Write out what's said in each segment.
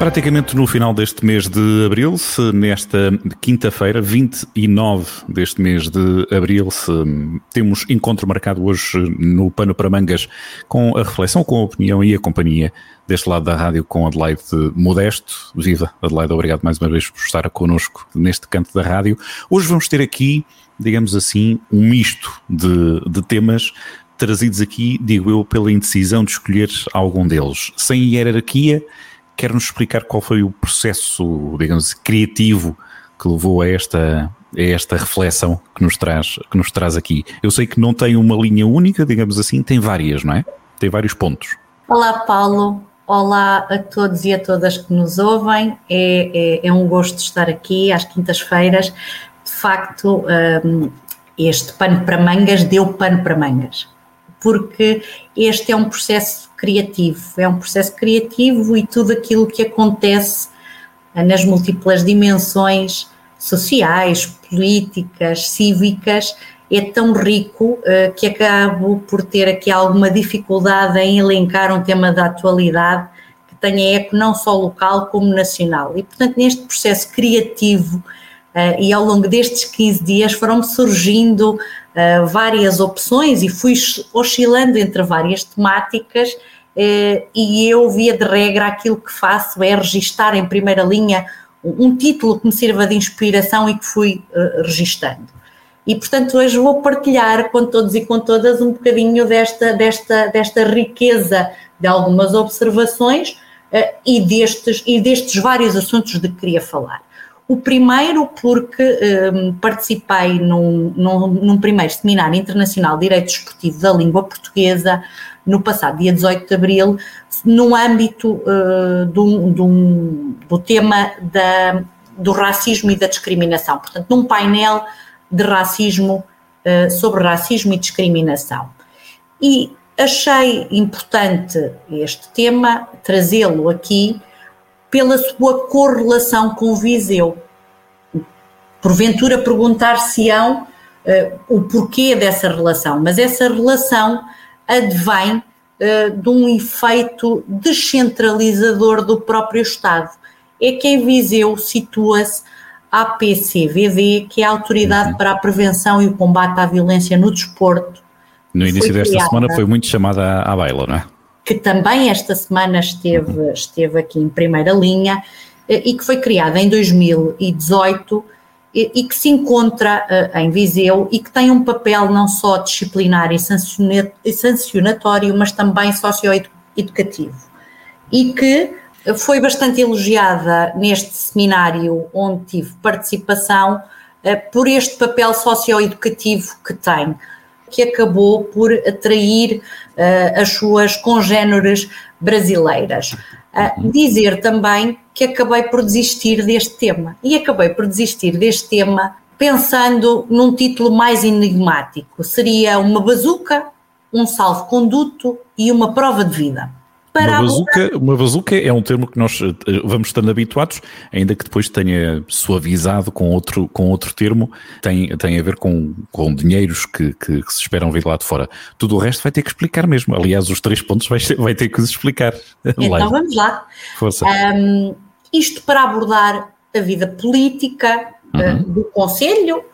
Praticamente no final deste mês de abril, se nesta quinta-feira, 29 deste mês de abril, se temos encontro marcado hoje no Pano para Mangas com a reflexão, com a opinião e a companhia deste lado da rádio com Adelaide Modesto. Viva Adelaide, obrigado mais uma vez por estar connosco neste canto da rádio. Hoje vamos ter aqui, digamos assim, um misto de, de temas trazidos aqui, digo eu, pela indecisão de escolher algum deles. Sem hierarquia, quer-nos explicar qual foi o processo, digamos, criativo que levou a esta, a esta reflexão que nos, traz, que nos traz aqui? Eu sei que não tem uma linha única, digamos assim, tem várias, não é? Tem vários pontos. Olá, Paulo. Olá a todos e a todas que nos ouvem. É, é, é um gosto estar aqui às quintas-feiras. De facto, um, este pano para mangas deu pano para mangas porque este é um processo criativo, é um processo criativo e tudo aquilo que acontece eh, nas múltiplas dimensões sociais, políticas, cívicas, é tão rico uh, que acabo por ter aqui alguma dificuldade em elencar um tema da atualidade que tenha eco não só local como nacional. E, portanto, neste processo criativo e ao longo destes 15 dias foram-me surgindo uh, várias opções e fui oscilando entre várias temáticas uh, e eu, via de regra, aquilo que faço é registar em primeira linha um título que me sirva de inspiração e que fui registando. E, portanto, hoje vou partilhar com todos e com todas um bocadinho desta, desta, desta riqueza de algumas observações e, destes, e destes vários assuntos de que queria falar. O primeiro, porque um, participei num, num, num, primeiro Seminário Internacional de Direito Esportivo da Língua Portuguesa no passado dia 18 de abril, no âmbito uh, do, do, do, tema da, do racismo e da discriminação. Portanto, num painel de racismo, uh, sobre racismo e discriminação. E achei importante este tema, trazê-lo aqui pela sua correlação com Viseu. Porventura perguntar-se-ão uh, o porquê dessa relação, mas essa relação advém uh, de um efeito descentralizador do próprio Estado. É que em Viseu situa-se a APCVD, que é a Autoridade uhum. para a Prevenção e o Combate à Violência no Desporto. No início desta criada. semana foi muito chamada à baila, não é? Que também esta semana esteve, esteve aqui em primeira linha eh, e que foi criada em 2018 e, e que se encontra uh, em Viseu e que tem um papel não só disciplinar e sancionatório, mas também socioeducativo. E que foi bastante elogiada neste seminário onde tive participação por este papel socioeducativo que tem que acabou por atrair uh, as suas congêneres brasileiras. Uh, dizer também que acabei por desistir deste tema. E acabei por desistir deste tema pensando num título mais enigmático. Seria uma bazuca, um salvo-conduto e uma prova de vida. Para uma bazuca, uma bazuca é um termo que nós eh, vamos estando habituados, ainda que depois tenha suavizado com outro, com outro termo, tem, tem a ver com, com dinheiros que, que, que se esperam vir lá de fora. Tudo o resto vai ter que explicar mesmo. Aliás, os três pontos vai, vai ter que os explicar. Então vamos lá. Força. Um, isto para abordar a vida política eh, uhum. uh, do Conselho,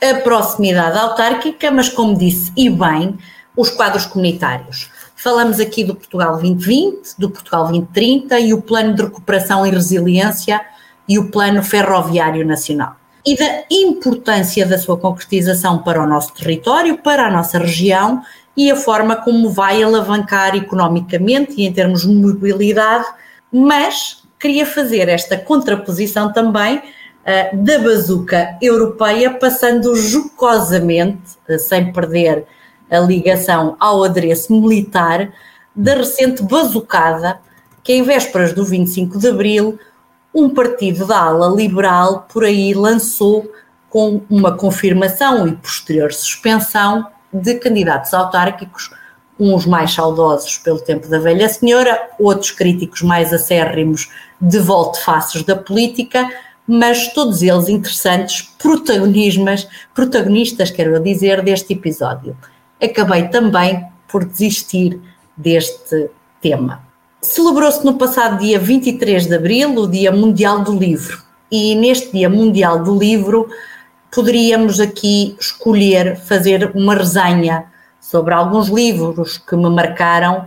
a proximidade autárquica, mas como disse, e bem, os quadros comunitários. Falamos aqui do Portugal 2020, do Portugal 2030 e o Plano de Recuperação e Resiliência e o Plano Ferroviário Nacional. E da importância da sua concretização para o nosso território, para a nossa região e a forma como vai alavancar economicamente e em termos de mobilidade, mas queria fazer esta contraposição também uh, da bazuca europeia, passando jocosamente, uh, sem perder a ligação ao adereço militar da recente bazucada que, em vésperas do 25 de abril, um partido da ala liberal por aí lançou com uma confirmação e posterior suspensão de candidatos autárquicos, uns mais saudosos pelo tempo da velha senhora, outros críticos mais acérrimos de volte-faces da política, mas todos eles interessantes protagonistas, protagonistas, quero dizer, deste episódio. Acabei também por desistir deste tema. Celebrou-se no passado dia 23 de abril o Dia Mundial do Livro, e neste Dia Mundial do Livro poderíamos aqui escolher fazer uma resenha sobre alguns livros que me marcaram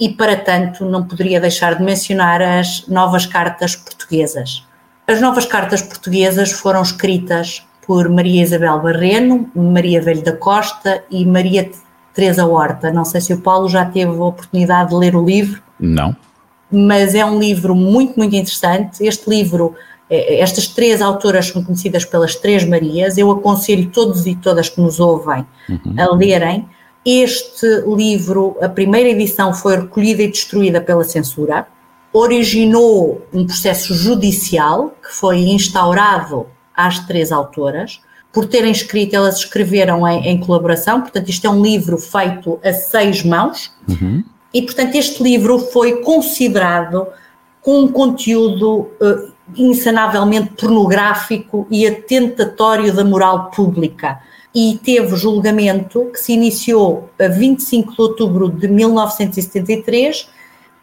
e, para tanto, não poderia deixar de mencionar as novas cartas portuguesas. As novas cartas portuguesas foram escritas por Maria Isabel Barreno, Maria Velho da Costa e Maria Teresa Horta. Não sei se o Paulo já teve a oportunidade de ler o livro. Não. Mas é um livro muito, muito interessante. Este livro, eh, estas três autoras são conhecidas pelas Três Marias. Eu aconselho todos e todas que nos ouvem uhum. a lerem. Este livro, a primeira edição, foi recolhida e destruída pela censura originou um processo judicial que foi instaurado às três autoras. Por terem escrito, elas escreveram em, em colaboração, portanto, isto é um livro feito a seis mãos, uhum. e, portanto, este livro foi considerado com um conteúdo uh, insanavelmente pornográfico e atentatório da moral pública. E teve julgamento que se iniciou a 25 de outubro de 1973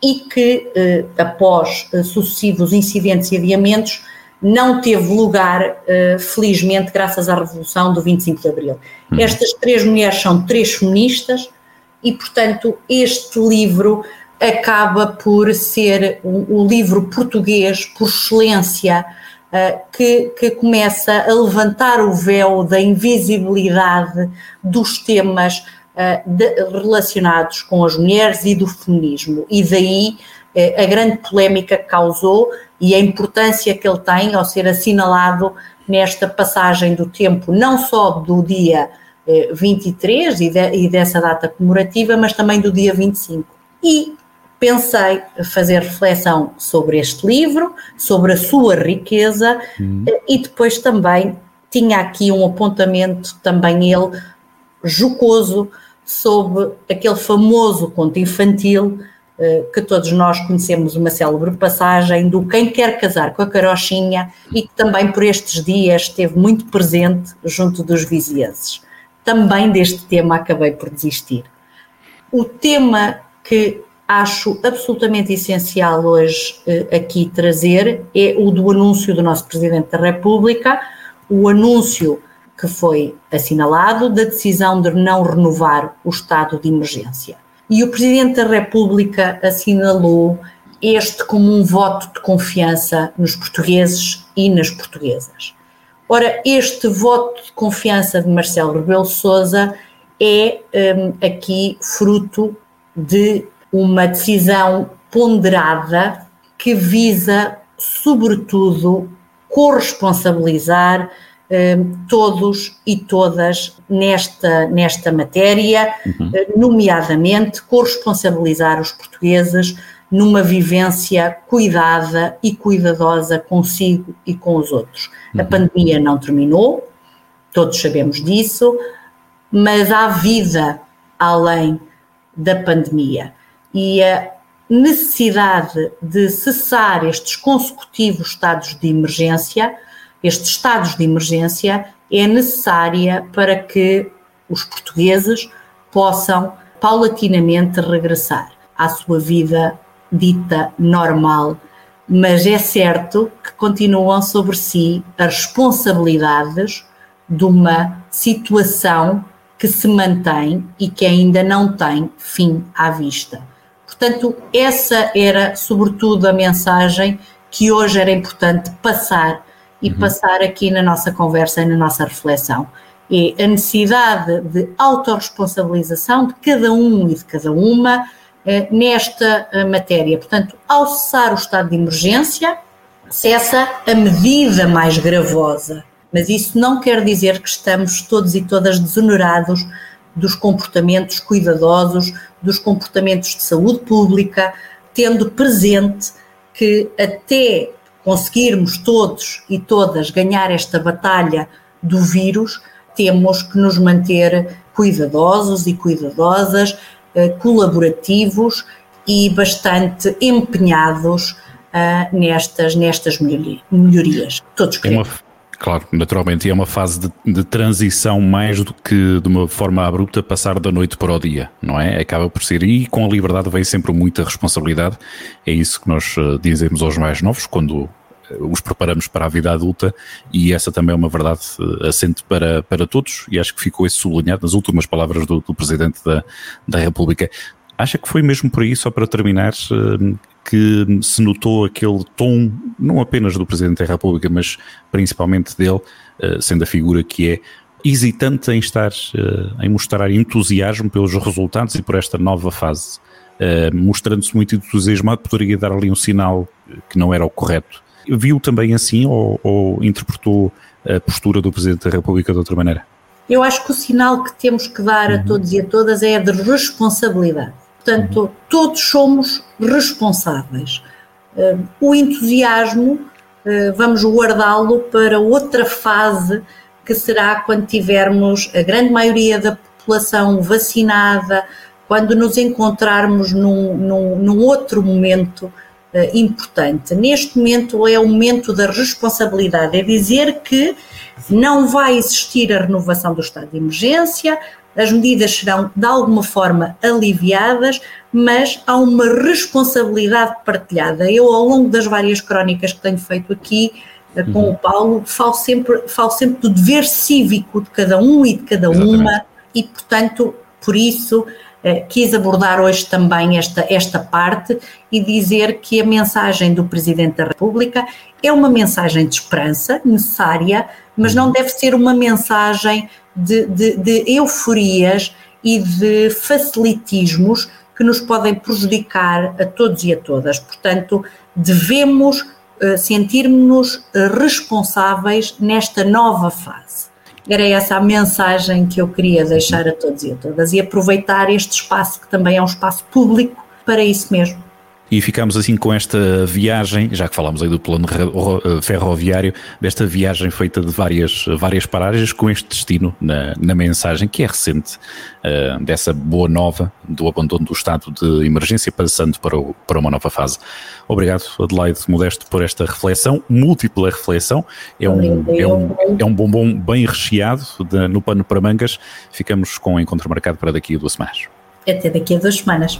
e que, eh, após eh, sucessivos incidentes e adiamentos, não teve lugar, eh, felizmente, graças à Revolução do 25 de Abril. Uhum. Estas três mulheres são três feministas e, portanto, este livro acaba por ser o, o livro português por excelência que, que, começa a levantar o véu da invisibilidade dos temas eh, de, relacionados com as mulheres e do feminismo. E daí eh, a grande polémica que causou e a importância que ele tem ao ser assinalado nesta passagem do tempo, não só do dia 23 eh, e, de, e dessa data comemorativa, mas também do dia 25. E pensei fazer reflexão sobre este livro, sobre a sua riqueza hum. e depois também tinha aqui um apontamento, também ele jocoso, sob aquele famoso conto infantil eh, que todos nós conhecemos uma célebre passagem do Quem Quer Casar com a Carochinha e que também por estes dias esteve muito presente junto dos vizienses. Também deste tema acabei por desistir. O tema que acho absolutamente essencial hoje eh, aqui trazer é o do anúncio do nosso Presidente da República, o anúncio que foi assinalado da decisão de não renovar o estado de emergência. E o Presidente da República assinalou este como um voto de confiança nos portugueses e nas portuguesas. Ora, este voto de confiança de Marcelo Rebelo Sousa é um, aqui fruto de uma decisão ponderada que visa, sobretudo, corresponsabilizar todos e todas nesta, nesta matéria, uhum. Eh, nomeadamente corresponsabilizar os portugueses numa vivência cuidada e cuidadosa consigo e com os outros. Uhum. A pandemia não terminou, todos sabemos disso, mas há vida além da pandemia. E a necessidade de cessar estes consecutivos estados de emergência estes estados de emergência é necessária para que os portugueses possam paulatinamente regressar à sua vida dita normal, mas é certo que continuam sobre si as responsabilidades de uma situação que se mantém e que ainda não tem fim à vista. Portanto, essa era sobretudo a mensagem que hoje era importante passar e uhum. passar aqui na nossa conversa e na nossa reflexão. É a necessidade de autorresponsabilização de cada um e de cada uma eh, nesta eh, matéria. Portanto, ao cessar o estado de emergência, cessa a medida mais gravosa. Mas isso não quer dizer que estamos todos e todas desonorados dos comportamentos cuidadosos, dos comportamentos de saúde pública, tendo presente que até conseguirmos todos e todas ganhar esta batalha do vírus, temos que nos manter cuidadosos e cuidadosas, eh, colaborativos e bastante empenhados uh, nestas, nestas melhorias. Todos queremos. Claro, naturalmente, é uma fase de, de, transição mais do que de uma forma abrupta passar da noite para o dia, não é? Acaba por ser, e com a liberdade vem sempre muita responsabilidade, é isso que nós uh, dizemos aos mais novos quando os preparamos para a vida adulta e essa também é uma verdade uh, assente para, para todos e acho que ficou isso sublinhado nas últimas palavras do, do Presidente da, da República. Acha que foi mesmo por aí, só para terminar, que se notou aquele tom, não apenas do Presidente da República, mas principalmente dele, uh, sendo a figura que é, hesitante em estar, em mostrar entusiasmo pelos resultados e por esta nova fase? mostrando-se muito entusiasmado, poderia dar ali um sinal que não era o correto Viu também assim ou, ou interpretou a postura do Presidente da República de outra maneira? Eu acho que o sinal que temos que dar a uhum. todos e a todas é a de responsabilidade. Portanto, todos somos responsáveis. Uh, o entusiasmo, uh, vamos guardá-lo para outra fase, que será quando tivermos a grande maioria da população vacinada, quando nos encontrarmos num, num, num outro momento uh, importante. Neste momento é o momento da responsabilidade, é dizer que não vai existir a renovação do estado de emergência, as medidas serão de alguma forma aliviadas, mas há uma responsabilidade partilhada. Eu, ao longo das várias crónicas que tenho feito aqui eh, com uhum. o Paulo, falo sempre, falo sempre do dever cívico de cada um e de cada Exatamente. uma, e portanto, por isso eh, quis abordar hoje também esta, esta parte e dizer que a mensagem do Presidente da República é uma mensagem de esperança necessária, mas não deve ser uma mensagem de, de, de euforias e de facilitismos que nos podem prejudicar a todos e a todas. Portanto, devemos uh, sentirmos uh, responsáveis nesta nova fase. Era essa a mensagem que eu queria deixar a todos e a todas e aproveitar este espaço, que também é um espaço público, para isso mesmo. E ficamos assim com esta viagem, já que falámos aí do plano eh, ferroviário, desta viagem feita de várias, várias paragens, com este destino na, na mensagem, que é recente, uh, dessa boa nova do abandono do estado de emergência, passando para, o, para uma nova fase. Obrigado, Adelaide Modesto, por esta reflexão, múltipla reflexão. É um, é um, é um bombom bem recheado de, no pano para mangas. Ficamos com o encontro marcado para daqui a duas semanas. Até daqui a duas semanas.